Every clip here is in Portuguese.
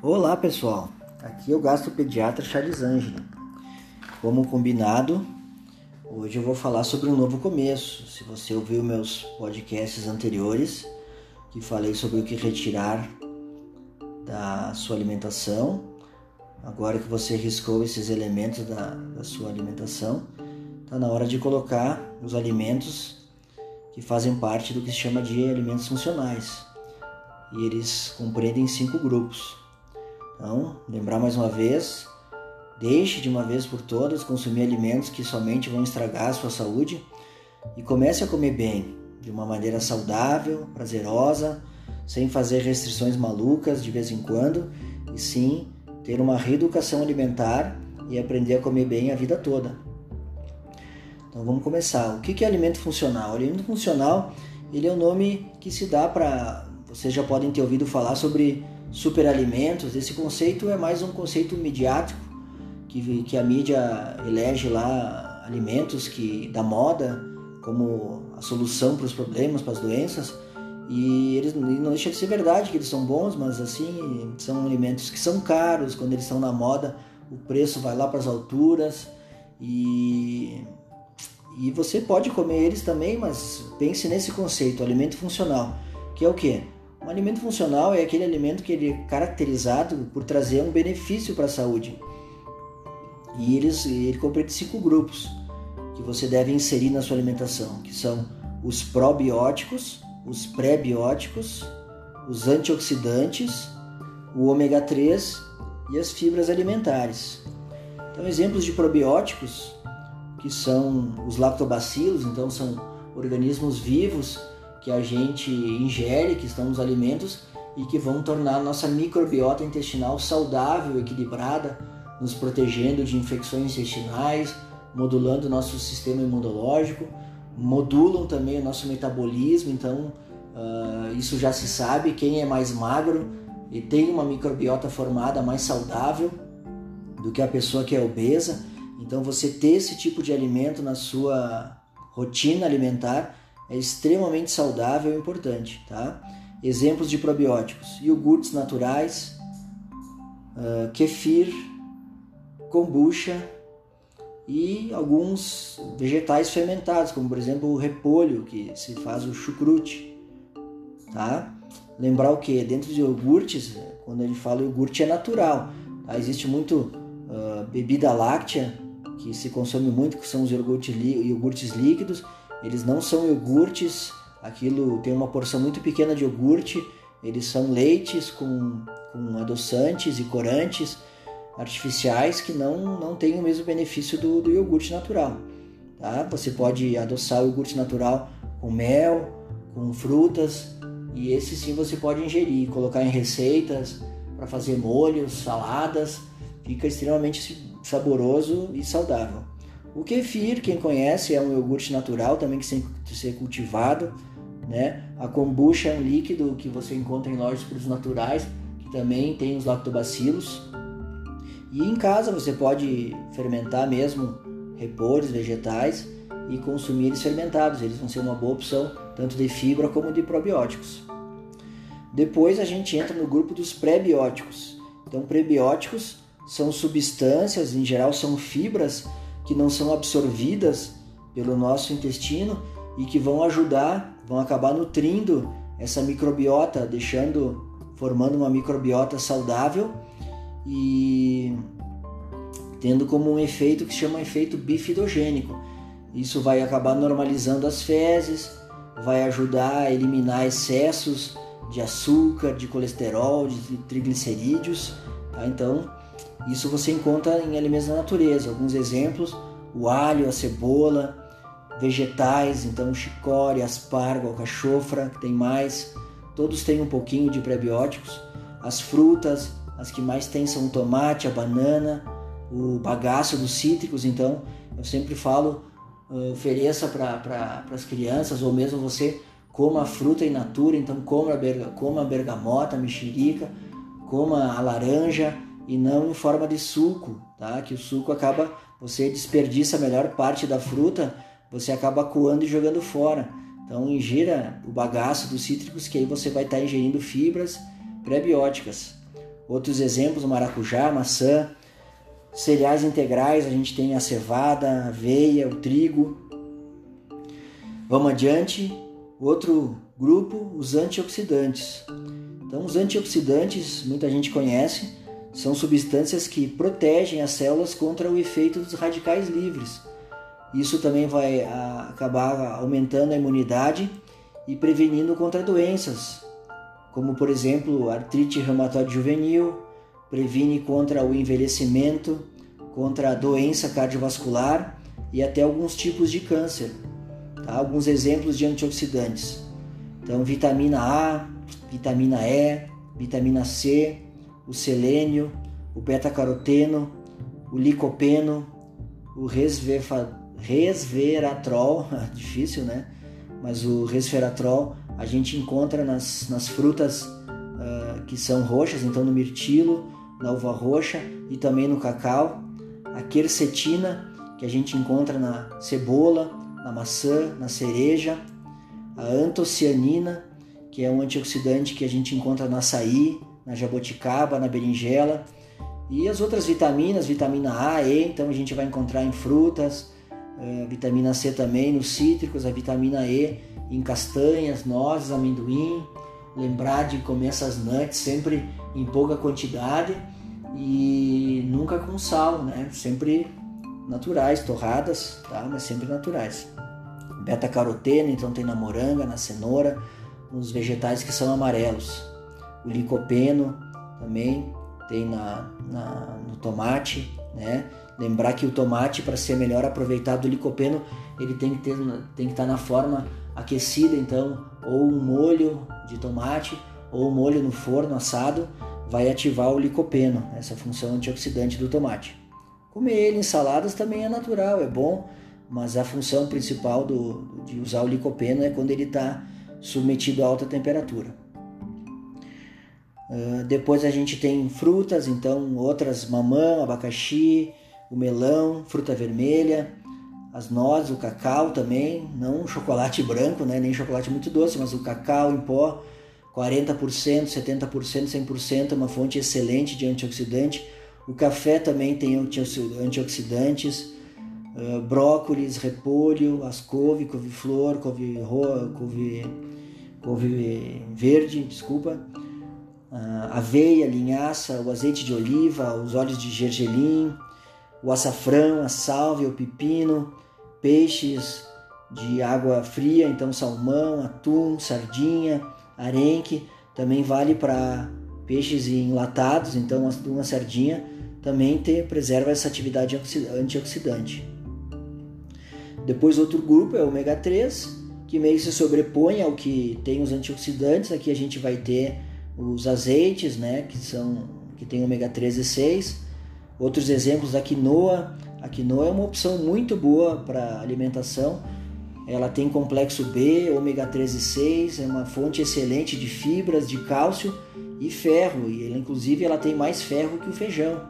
Olá pessoal, aqui é o gastropediatra Charles Angeli. Como combinado, hoje eu vou falar sobre um novo começo. Se você ouviu meus podcasts anteriores, que falei sobre o que retirar da sua alimentação, agora que você riscou esses elementos da, da sua alimentação, está na hora de colocar os alimentos que fazem parte do que se chama de alimentos funcionais. E eles compreendem cinco grupos. Então, lembrar mais uma vez, deixe de uma vez por todas consumir alimentos que somente vão estragar a sua saúde e comece a comer bem, de uma maneira saudável, prazerosa, sem fazer restrições malucas de vez em quando, e sim ter uma reeducação alimentar e aprender a comer bem a vida toda. Então vamos começar. O que é alimento funcional? O alimento funcional ele é o nome que se dá para. Vocês já podem ter ouvido falar sobre superalimentos, esse conceito é mais um conceito midiático que, que a mídia elege lá alimentos que da moda como a solução para os problemas, para as doenças. E eles não deixa de ser verdade que eles são bons, mas assim, são alimentos que são caros, quando eles estão na moda, o preço vai lá para as alturas. E e você pode comer eles também, mas pense nesse conceito, alimento funcional, que é o que? Um alimento funcional é aquele alimento que ele é caracterizado por trazer um benefício para a saúde. E eles, ele compreende cinco grupos que você deve inserir na sua alimentação, que são os probióticos, os pré-bióticos, os antioxidantes, o ômega 3 e as fibras alimentares. Então, exemplos de probióticos, que são os lactobacilos, então são organismos vivos que a gente ingere, que estão nos alimentos e que vão tornar a nossa microbiota intestinal saudável, equilibrada, nos protegendo de infecções intestinais, modulando o nosso sistema imunológico, modulam também o nosso metabolismo, então uh, isso já se sabe, quem é mais magro e tem uma microbiota formada mais saudável do que a pessoa que é obesa, então você ter esse tipo de alimento na sua rotina alimentar é extremamente saudável e importante, tá? Exemplos de probióticos: iogurtes naturais, uh, kefir, kombucha e alguns vegetais fermentados, como por exemplo o repolho, que se faz o chucrute, tá? Lembrar o que? Dentro de iogurtes, quando a gente fala iogurte é natural, tá? Existe muito uh, bebida láctea que se consome muito, que são os iogurtes líquidos, eles não são iogurtes, aquilo tem uma porção muito pequena de iogurte, eles são leites com, com adoçantes e corantes artificiais que não, não têm o mesmo benefício do, do iogurte natural. Tá? Você pode adoçar o iogurte natural com mel, com frutas, e esse sim você pode ingerir, colocar em receitas para fazer molhos, saladas, fica extremamente saboroso e saudável. O kefir, quem conhece, é um iogurte natural também que tem que ser cultivado. Né? A kombucha é um líquido que você encontra em lojas de produtos naturais, que também tem os lactobacilos. E em casa você pode fermentar mesmo repolhos, vegetais e consumir eles fermentados. Eles vão ser uma boa opção tanto de fibra como de probióticos. Depois a gente entra no grupo dos pré-bióticos. Então, prebióticos são substâncias, em geral são fibras que não são absorvidas pelo nosso intestino e que vão ajudar, vão acabar nutrindo essa microbiota, deixando, formando uma microbiota saudável e tendo como um efeito que se chama efeito bifidogênico. Isso vai acabar normalizando as fezes, vai ajudar a eliminar excessos de açúcar, de colesterol, de triglicerídeos. Tá? Então, isso você encontra em alimentos da natureza. Alguns exemplos: o alho, a cebola, vegetais, então chicória, aspargo, alcachofra, que tem mais. Todos têm um pouquinho de prebióticos. As frutas, as que mais tem são o tomate, a banana, o bagaço dos cítricos. Então, eu sempre falo, uh, ofereça para as crianças, ou mesmo você coma a fruta in natura. Então, coma a, berga, coma a bergamota, a mexerica, coma a laranja e não em forma de suco, tá? Que o suco acaba, você desperdiça a melhor parte da fruta, você acaba coando e jogando fora. Então ingira o bagaço dos cítricos que aí você vai estar tá ingerindo fibras prebióticas. Outros exemplos, maracujá, maçã. Cereais integrais, a gente tem a cevada, a aveia, o trigo. Vamos adiante. Outro grupo, os antioxidantes. Então, os antioxidantes, muita gente conhece, são substâncias que protegem as células contra o efeito dos radicais livres. Isso também vai acabar aumentando a imunidade e prevenindo contra doenças, como por exemplo artrite reumatoide juvenil, previne contra o envelhecimento, contra a doença cardiovascular e até alguns tipos de câncer. Tá? Alguns exemplos de antioxidantes. Então, vitamina A, vitamina E, vitamina C, o selênio, o beta-caroteno, o licopeno, o resveratrol, difícil, né? Mas o resveratrol a gente encontra nas, nas frutas uh, que são roxas, então no mirtilo, na uva roxa e também no cacau. A quercetina, que a gente encontra na cebola, na maçã, na cereja. A antocianina, que é um antioxidante que a gente encontra no açaí, na jaboticaba, na berinjela. E as outras vitaminas, vitamina A, E, então a gente vai encontrar em frutas, uh, vitamina C também nos cítricos, a vitamina E em castanhas, nozes, amendoim. Lembrar de comer essas nuts sempre em pouca quantidade e nunca com sal, né? Sempre naturais, torradas, tá? Mas sempre naturais. Beta-caroteno, então tem na moranga, na cenoura, nos vegetais que são amarelos. O licopeno também tem na, na no tomate, né? Lembrar que o tomate, para ser melhor aproveitado, o licopeno, ele tem que, ter, tem que estar na forma aquecida, então, ou um molho de tomate, ou um molho no forno assado, vai ativar o licopeno, essa função antioxidante do tomate. Comer ele em saladas também é natural, é bom, mas a função principal do, de usar o licopeno é quando ele está submetido a alta temperatura. Uh, depois a gente tem frutas, então outras mamão, abacaxi, o melão, fruta vermelha, as nozes, o cacau também, não chocolate branco, né, nem chocolate muito doce, mas o cacau em pó, 40%, 70%, 100% é uma fonte excelente de antioxidante. O café também tem antioxidantes, uh, brócolis, repolho, as couve, couve-flor, couve, couve, couve verde, desculpa, aveia, linhaça, o azeite de oliva, os óleos de gergelim, o açafrão, a sálvia, o pepino, peixes de água fria, então salmão, atum, sardinha, arenque, também vale para peixes enlatados, então uma sardinha também preserva essa atividade antioxidante. Depois outro grupo é o ômega 3, que meio que se sobrepõe ao que tem os antioxidantes. Aqui a gente vai ter os azeites, né, que são que tem ômega 3 e 6. Outros exemplos da quinoa. A quinoa é uma opção muito boa para alimentação ela tem complexo B, ômega 3 e 6, é uma fonte excelente de fibras, de cálcio e ferro. E ela, inclusive ela tem mais ferro que o feijão.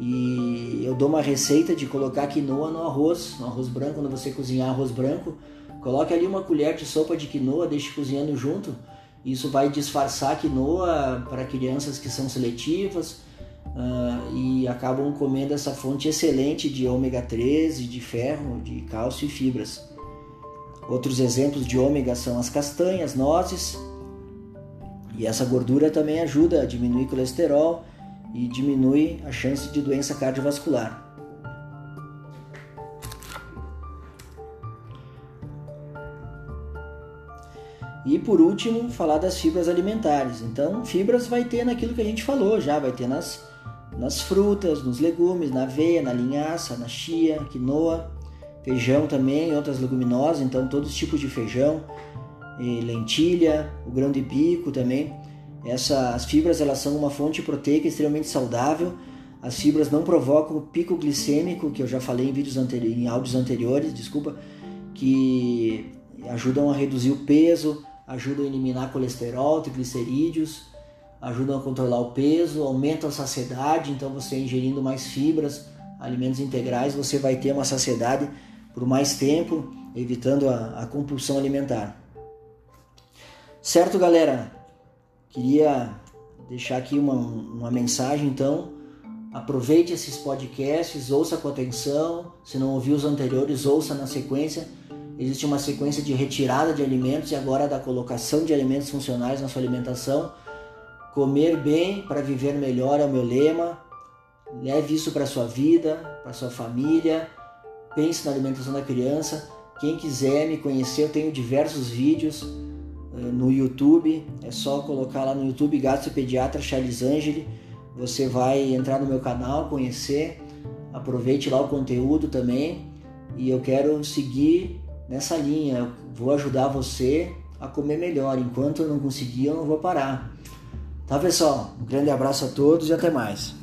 E eu dou uma receita de colocar quinoa no arroz, no arroz branco, quando você cozinhar arroz branco, coloque ali uma colher de sopa de quinoa, deixe cozinhando junto. Isso vai disfarçar a quinoa para crianças que são seletivas uh, e acabam comendo essa fonte excelente de ômega 3 e de ferro, de cálcio e fibras. Outros exemplos de ômega são as castanhas, nozes. E essa gordura também ajuda a diminuir colesterol e diminui a chance de doença cardiovascular. E por último, falar das fibras alimentares. Então, fibras vai ter naquilo que a gente falou já, vai ter nas, nas frutas, nos legumes, na aveia, na linhaça, na chia, quinoa, feijão também, outras leguminosas, então todos os tipos de feijão, lentilha, o grão de bico também. Essas fibras elas são uma fonte proteica extremamente saudável. As fibras não provocam o pico glicêmico, que eu já falei em vídeos anteriores, em áudios anteriores, desculpa, que ajudam a reduzir o peso, ajudam a eliminar colesterol, triglicerídeos, ajudam a controlar o peso, aumentam a saciedade, então você ingerindo mais fibras, alimentos integrais, você vai ter uma saciedade por mais tempo, evitando a, a compulsão alimentar. Certo, galera? Queria deixar aqui uma, uma mensagem então. Aproveite esses podcasts, ouça com atenção. Se não ouviu os anteriores, ouça na sequência. Existe uma sequência de retirada de alimentos e agora da colocação de alimentos funcionais na sua alimentação. Comer bem para viver melhor é o meu lema. Leve isso para sua vida, para sua família. Pense na alimentação da criança. Quem quiser me conhecer, eu tenho diversos vídeos eh, no YouTube. É só colocar lá no YouTube Gastropediatra Charles Angeli. Você vai entrar no meu canal, conhecer. Aproveite lá o conteúdo também. E eu quero seguir nessa linha. Vou ajudar você a comer melhor. Enquanto eu não conseguir, eu não vou parar. Tá, pessoal? Um grande abraço a todos e até mais.